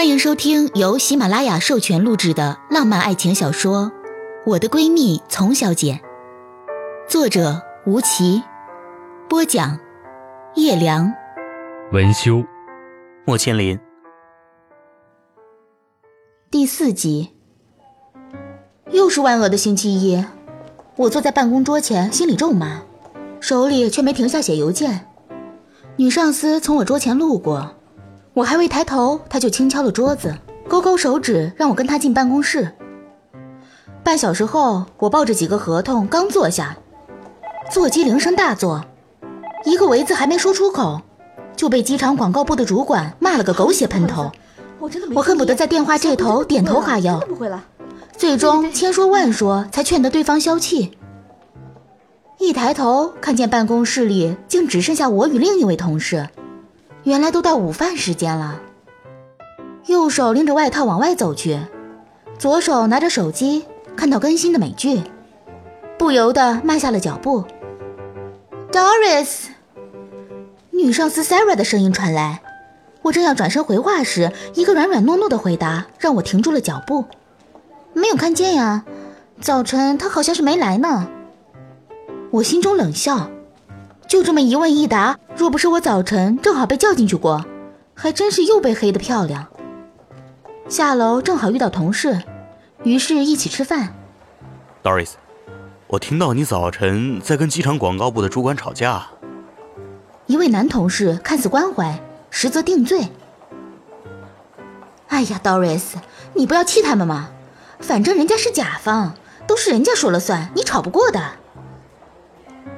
欢迎收听由喜马拉雅授权录制的浪漫爱情小说《我的闺蜜丛小姐》，作者吴奇，播讲叶良，文修，莫千林。第四集。又是万恶的星期一，我坐在办公桌前，心里咒骂，手里却没停下写邮件。女上司从我桌前路过。我还未抬头，他就轻敲了桌子，勾勾手指，让我跟他进办公室。半小时后，我抱着几个合同刚坐下，座机铃声大作，一个“维”字还没说出口，就被机场广告部的主管骂了个狗血喷头。我恨不得在电话这头点头哈腰，最终千说万说才劝得对方消气。一抬头，看见办公室里竟只剩下我与另一位同事。原来都到午饭时间了。右手拎着外套往外走去，左手拿着手机，看到更新的美剧，不由得慢下了脚步。Doris，女上司 Sarah 的声音传来。我正要转身回话时，一个软软糯糯的回答让我停住了脚步。没有看见呀，早晨她好像是没来呢。我心中冷笑。就这么一问一答，若不是我早晨正好被叫进去过，还真是又被黑得漂亮。下楼正好遇到同事，于是一起吃饭。Doris，我听到你早晨在跟机场广告部的主管吵架。一位男同事看似关怀，实则定罪。哎呀，Doris，你不要气他们嘛，反正人家是甲方，都是人家说了算，你吵不过的。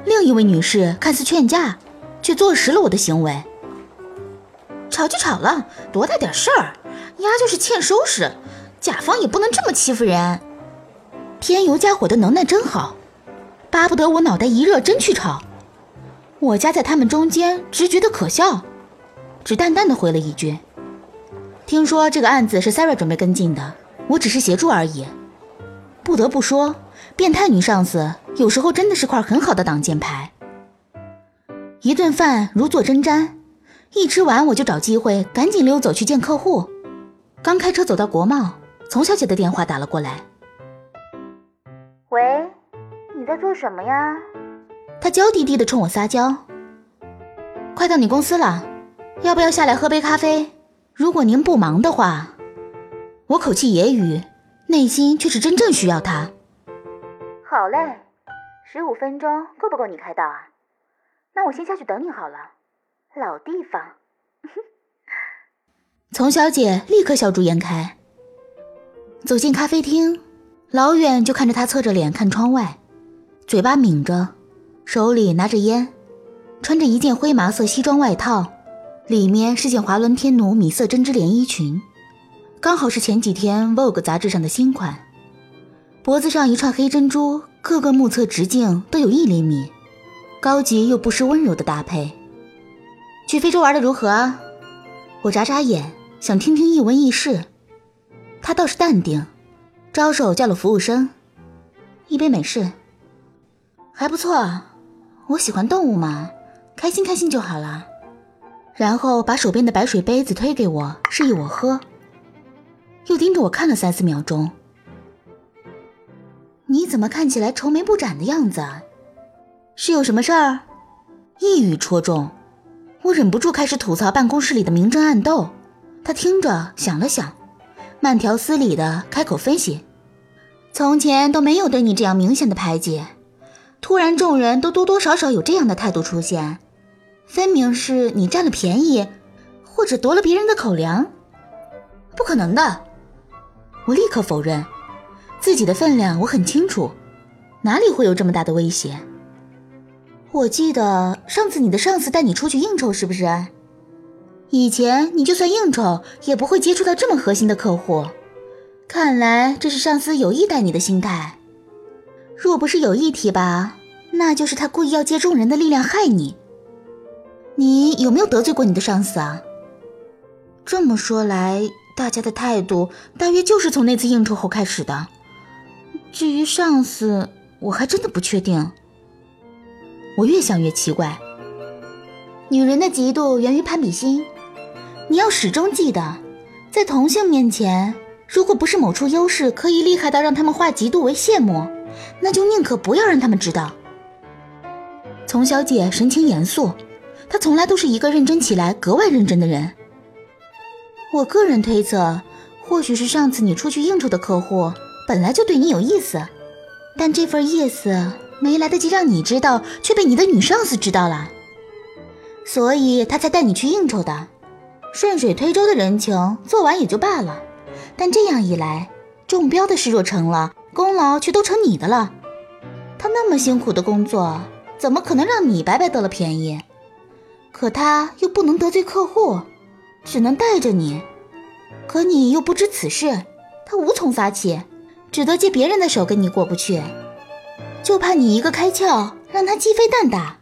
另一位女士看似劝架，却坐实了我的行为。吵就吵了，多大点事儿？丫就是欠收拾，甲方也不能这么欺负人。添油加火的能耐真好，巴不得我脑袋一热真去吵。我夹在他们中间，直觉得可笑，只淡淡的回了一句：“听说这个案子是 Sarah 准备跟进的，我只是协助而已。”不得不说。变态女上司有时候真的是块很好的挡箭牌。一顿饭如坐针毡，一吃完我就找机会赶紧溜走去见客户。刚开车走到国贸，丛小姐的电话打了过来。喂，你在做什么呀？她娇滴滴的冲我撒娇。快到你公司了，要不要下来喝杯咖啡？如果您不忙的话，我口气揶揄，内心却是真正需要他。好嘞，十五分钟够不够你开道啊？那我先下去等你好了。老地方。丛小姐立刻笑逐颜开，走进咖啡厅，老远就看着她侧着脸看窗外，嘴巴抿着，手里拿着烟，穿着一件灰麻色西装外套，里面是件华伦天奴米色针织连衣裙，刚好是前几天 Vogue 杂志上的新款。脖子上一串黑珍珠，各个目测直径都有一厘米，高级又不失温柔的搭配。去非洲玩的如何啊？我眨眨眼，想听听一闻一试。他倒是淡定，招手叫了服务生，一杯美式。还不错，我喜欢动物嘛，开心开心就好了。然后把手边的白水杯子推给我，示意我喝，又盯着我看了三四秒钟。你怎么看起来愁眉不展的样子？是有什么事儿？一语戳中，我忍不住开始吐槽办公室里的明争暗斗。他听着想了想，慢条斯理的开口分析：从前都没有对你这样明显的排挤，突然众人都多多少少有这样的态度出现，分明是你占了便宜，或者夺了别人的口粮。不可能的，我立刻否认。自己的分量我很清楚，哪里会有这么大的威胁？我记得上次你的上司带你出去应酬，是不是？以前你就算应酬，也不会接触到这么核心的客户。看来这是上司有意带你的心态。若不是有意提拔，那就是他故意要借众人的力量害你。你有没有得罪过你的上司啊？这么说来，大家的态度大约就是从那次应酬后开始的。至于上司，我还真的不确定。我越想越奇怪。女人的嫉妒源于攀比心，你要始终记得，在同性面前，如果不是某处优势可以厉害到让他们化嫉妒为羡慕，那就宁可不要让他们知道。丛小姐神情严肃，她从来都是一个认真起来格外认真的人。我个人推测，或许是上次你出去应酬的客户本来就对你有意思，但这份意思没来得及让你知道，却被你的女上司知道了，所以他才带你去应酬的。顺水推舟的人情做完也就罢了，但这样一来，中标的事若成了，功劳却都成你的了。他那么辛苦的工作，怎么可能让你白白得了便宜？可他又不能得罪客户，只能带着你。可你又不知此事，他无从发气，只得借别人的手跟你过不去，就怕你一个开窍，让他鸡飞蛋打。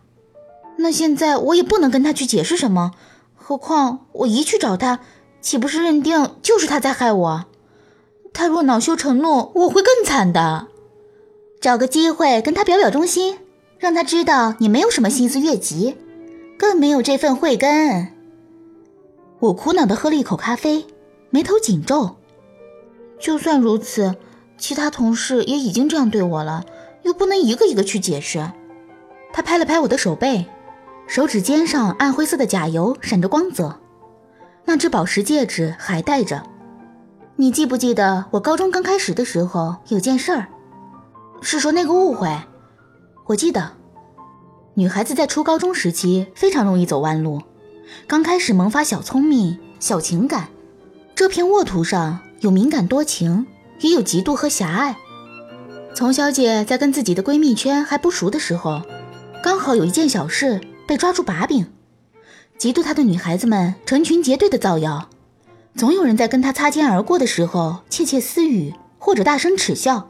那现在我也不能跟他去解释什么。何况我一去找他，岂不是认定就是他在害我？他若恼羞成怒，我会更惨的。找个机会跟他表表忠心，让他知道你没有什么心思越级，更没有这份慧根。我苦恼地喝了一口咖啡，眉头紧皱。就算如此，其他同事也已经这样对我了，又不能一个一个去解释。他拍了拍我的手背。手指尖上暗灰色的甲油闪着光泽，那只宝石戒指还戴着。你记不记得我高中刚开始的时候有件事儿？是说那个误会？我记得，女孩子在初高中时期非常容易走弯路，刚开始萌发小聪明、小情感。这片沃土上有敏感多情，也有嫉妒和狭隘。丛小姐在跟自己的闺蜜圈还不熟的时候，刚好有一件小事。被抓住把柄，嫉妒她的女孩子们成群结队的造谣，总有人在跟她擦肩而过的时候窃窃私语或者大声耻笑。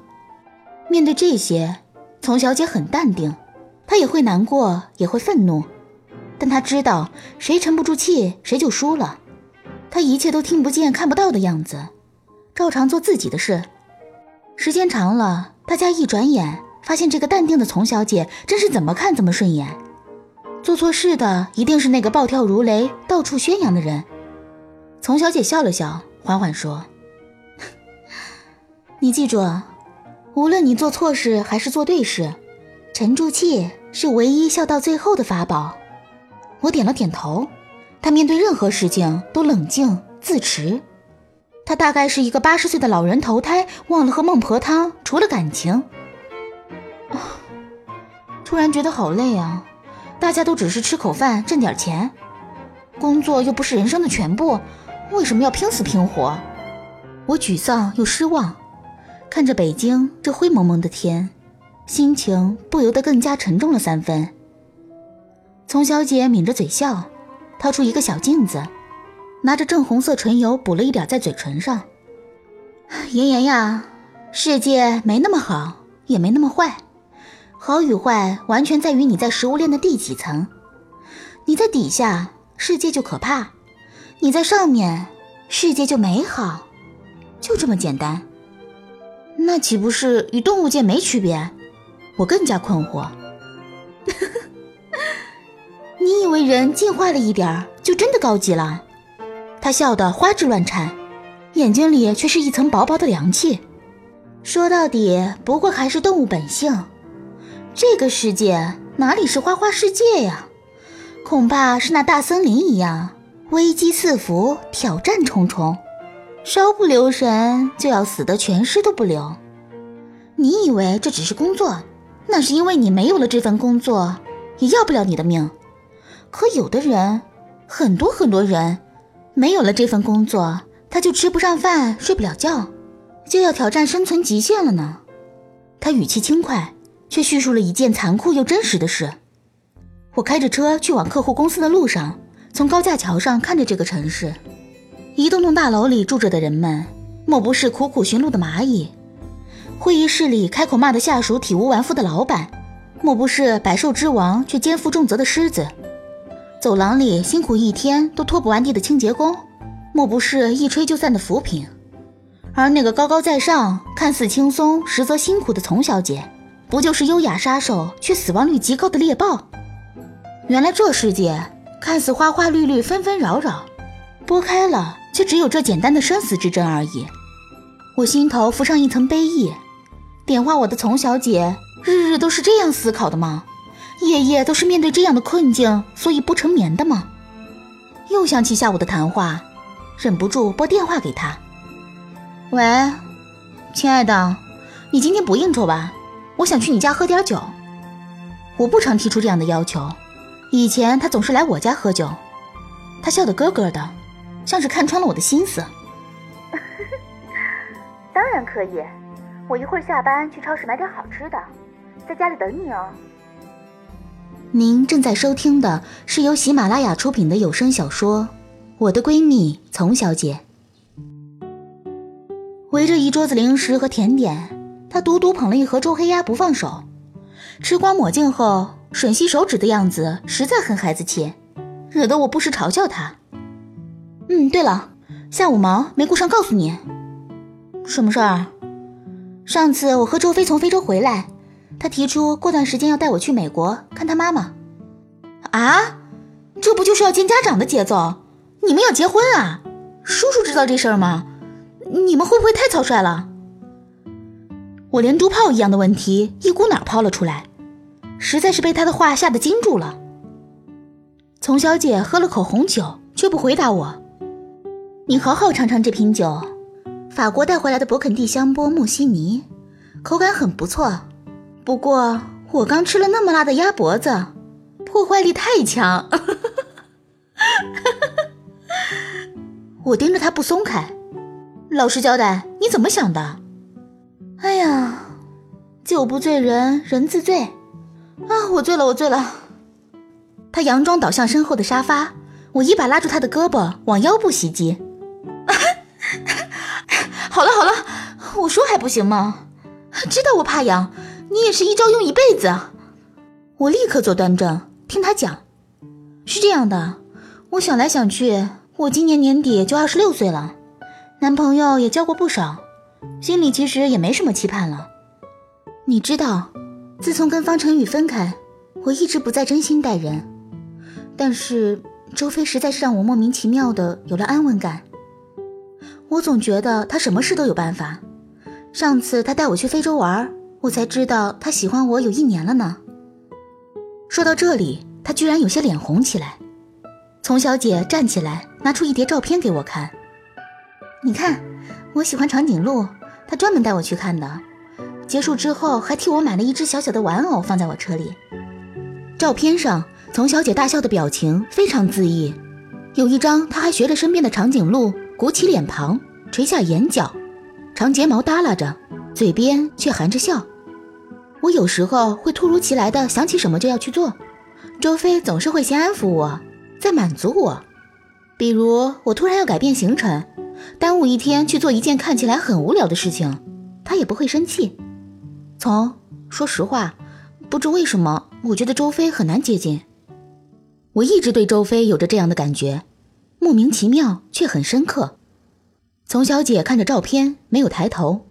面对这些，丛小姐很淡定，她也会难过，也会愤怒，但她知道谁沉不住气，谁就输了。她一切都听不见、看不到的样子，照常做自己的事。时间长了，大家一转眼发现这个淡定的丛小姐真是怎么看怎么顺眼。做错事的一定是那个暴跳如雷、到处宣扬的人。丛小姐笑了笑，缓缓说：“ 你记住，无论你做错事还是做对事，沉住气是唯一笑到最后的法宝。”我点了点头。他面对任何事情都冷静自持。他大概是一个八十岁的老人投胎，忘了喝孟婆汤，除了感情。突然觉得好累啊。大家都只是吃口饭挣点钱，工作又不是人生的全部，为什么要拼死拼活？我沮丧又失望，看着北京这灰蒙蒙的天，心情不由得更加沉重了三分。丛小姐抿着嘴笑，掏出一个小镜子，拿着正红色唇油补了一点在嘴唇上。妍妍呀，世界没那么好，也没那么坏。好与坏完全在于你在食物链的第几层。你在底下，世界就可怕；你在上面，世界就美好。就这么简单。那岂不是与动物界没区别？我更加困惑。你以为人进化了一点就真的高级了？他笑得花枝乱颤，眼睛里却是一层薄薄的凉气。说到底，不过还是动物本性。这个世界哪里是花花世界呀？恐怕是那大森林一样，危机四伏，挑战重重，稍不留神就要死得全尸都不留。你以为这只是工作？那是因为你没有了这份工作，也要不了你的命。可有的人，很多很多人，没有了这份工作，他就吃不上饭，睡不了觉，就要挑战生存极限了呢。他语气轻快。却叙述了一件残酷又真实的事。我开着车去往客户公司的路上，从高架桥上看着这个城市，一栋栋大楼里住着的人们，莫不是苦苦寻路的蚂蚁；会议室里开口骂的下属体无完肤的老板，莫不是百兽之王却肩负重责的狮子；走廊里辛苦一天都拖不完地的清洁工，莫不是一吹就散的浮萍；而那个高高在上、看似轻松实则辛苦的丛小姐。不就是优雅杀手，却死亡率极高的猎豹？原来这世界看似花花绿绿、纷纷扰扰，拨开了却只有这简单的生死之争而已。我心头浮上一层悲意，点化我的丛小姐，日日都是这样思考的吗？夜夜都是面对这样的困境，所以不成眠的吗？又想起下午的谈话，忍不住拨电话给他。喂，亲爱的，你今天不应酬吧？我想去你家喝点酒。我不常提出这样的要求，以前他总是来我家喝酒。他笑得咯咯的，像是看穿了我的心思。当然可以，我一会儿下班去超市买点好吃的，在家里等你哦。您正在收听的是由喜马拉雅出品的有声小说《我的闺蜜丛小姐》。围着一桌子零食和甜点，她独独捧了一盒周黑鸭不放手，吃光抹净后吮吸手指的样子实在很孩子气，惹得我不时嘲笑她。嗯，对了，下午忙没顾上告诉你，什么事儿？上次我和周飞从非洲回来。他提出过段时间要带我去美国看他妈妈，啊，这不就是要见家长的节奏？你们要结婚啊？叔叔知道这事儿吗？你们会不会太草率了？我连珠炮一样的问题一股脑抛了出来，实在是被他的话吓得惊住了。丛小姐喝了口红酒，却不回答我。你好好尝尝这瓶酒，法国带回来的勃肯第香波穆西尼，口感很不错。不过我刚吃了那么辣的鸭脖子，破坏力太强。我盯着他不松开，老实交代，你怎么想的？哎呀，酒不醉人人自醉啊！我醉了，我醉了。他佯装倒向身后的沙发，我一把拉住他的胳膊，往腰部袭击。好了好了，我说还不行吗？知道我怕痒。你也是一招用一辈子啊。我立刻坐端正，听他讲。是这样的，我想来想去，我今年年底就二十六岁了，男朋友也交过不少，心里其实也没什么期盼了。你知道，自从跟方晨宇分开，我一直不再真心待人。但是周飞实在是让我莫名其妙的有了安稳感。我总觉得他什么事都有办法。上次他带我去非洲玩。我才知道他喜欢我有一年了呢。说到这里，他居然有些脸红起来。丛小姐站起来，拿出一叠照片给我看。你看，我喜欢长颈鹿，他专门带我去看的。结束之后，还替我买了一只小小的玩偶放在我车里。照片上，丛小姐大笑的表情非常恣意。有一张，她还学着身边的长颈鹿，鼓起脸庞，垂下眼角，长睫毛耷拉着，嘴边却含着笑。我有时候会突如其来的想起什么就要去做，周飞总是会先安抚我，再满足我。比如我突然要改变行程，耽误一天去做一件看起来很无聊的事情，他也不会生气。从说实话，不知为什么，我觉得周飞很难接近。我一直对周飞有着这样的感觉，莫名其妙却很深刻。丛小姐看着照片，没有抬头。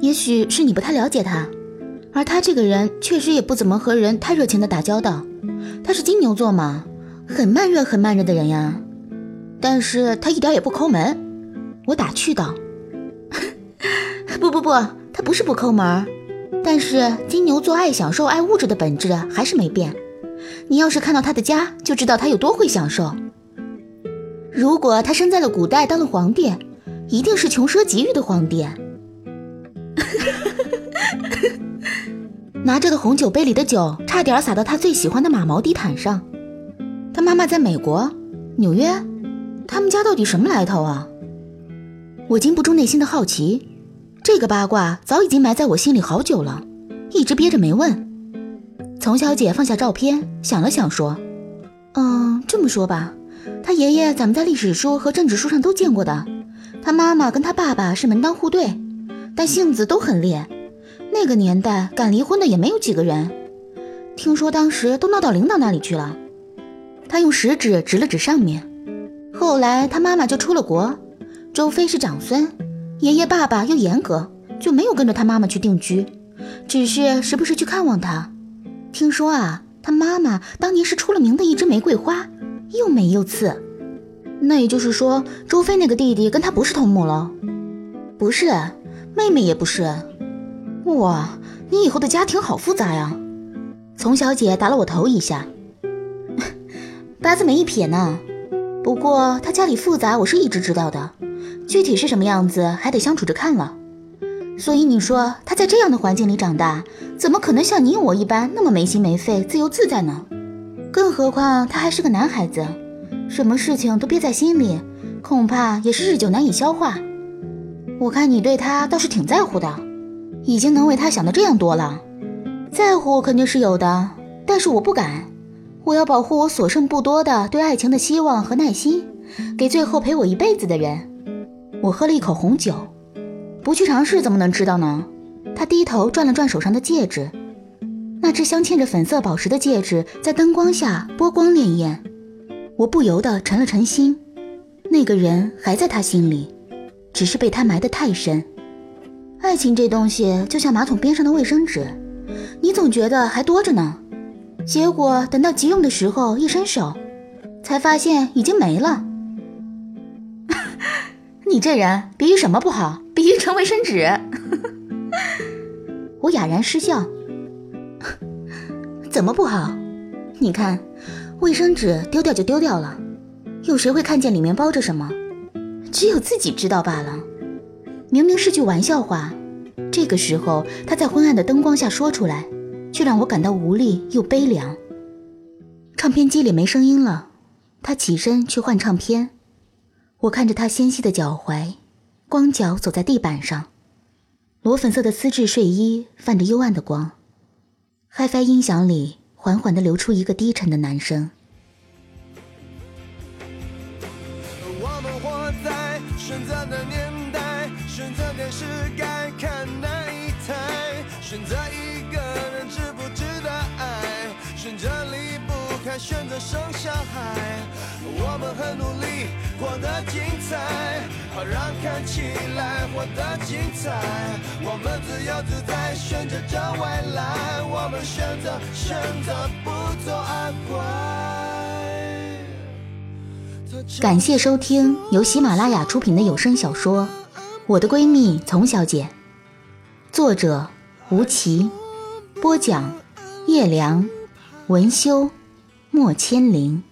也许是你不太了解他，而他这个人确实也不怎么和人太热情的打交道。他是金牛座嘛，很慢热、很慢热的人呀。但是他一点也不抠门。我打趣道：“ 不不不，他不是不抠门，但是金牛座爱享受、爱物质的本质还是没变。你要是看到他的家，就知道他有多会享受。如果他生在了古代，当了皇帝，一定是穷奢极欲的皇帝。”拿着的红酒杯里的酒差点洒到他最喜欢的马毛地毯上。他妈妈在美国，纽约，他们家到底什么来头啊？我禁不住内心的好奇，这个八卦早已经埋在我心里好久了，一直憋着没问。丛小姐放下照片，想了想说：“嗯，这么说吧，他爷爷咱们在历史书和政治书上都见过的，他妈妈跟他爸爸是门当户对。”但性子都很烈，那个年代敢离婚的也没有几个人。听说当时都闹到领导那里去了。他用食指指了指上面。后来他妈妈就出了国，周飞是长孙，爷爷爸爸又严格，就没有跟着他妈妈去定居，只是时不时去看望他。听说啊，他妈妈当年是出了名的一枝玫瑰花，又美又刺。那也就是说，周飞那个弟弟跟他不是同母了？不是，妹妹也不是。哇，你以后的家庭好复杂呀！丛小姐打了我头一下，八字没一撇呢。不过她家里复杂，我是一直知道的，具体是什么样子还得相处着看了。所以你说她在这样的环境里长大，怎么可能像你我一般那么没心没肺、自由自在呢？更何况他还是个男孩子，什么事情都憋在心里，恐怕也是日久难以消化。我看你对他倒是挺在乎的，已经能为他想的这样多了。在乎肯定是有的，但是我不敢。我要保护我所剩不多的对爱情的希望和耐心，给最后陪我一辈子的人。我喝了一口红酒，不去尝试怎么能知道呢？他低头转了转手上的戒指。那只镶嵌着粉色宝石的戒指在灯光下波光潋滟，我不由得沉了沉心。那个人还在他心里，只是被他埋得太深。爱情这东西就像马桶边上的卫生纸，你总觉得还多着呢，结果等到急用的时候一伸手，才发现已经没了。你这人比喻什么不好？比喻成卫生纸。我哑然失笑。怎么不好？你看，卫生纸丢掉就丢掉了，有谁会看见里面包着什么？只有自己知道罢了。明明是句玩笑话，这个时候他在昏暗的灯光下说出来，却让我感到无力又悲凉。唱片机里没声音了，他起身去换唱片。我看着他纤细的脚踝，光脚走在地板上，裸粉色的丝质睡衣泛着幽暗的光。HiFi 音响里缓缓地流出一个低沉的男声。我们活在的年，电视该看哪一台，选择一个人值不值得爱，选择离不开，选择生小孩。我们很努力活得精彩，好让看起来活得精彩。我们自由自在选择着未来，我们选择选择不做阿怪。感谢收听由喜马拉雅出品的有声小说《我的闺蜜丛小姐》，作者吴奇，播讲叶良，文修，莫千灵。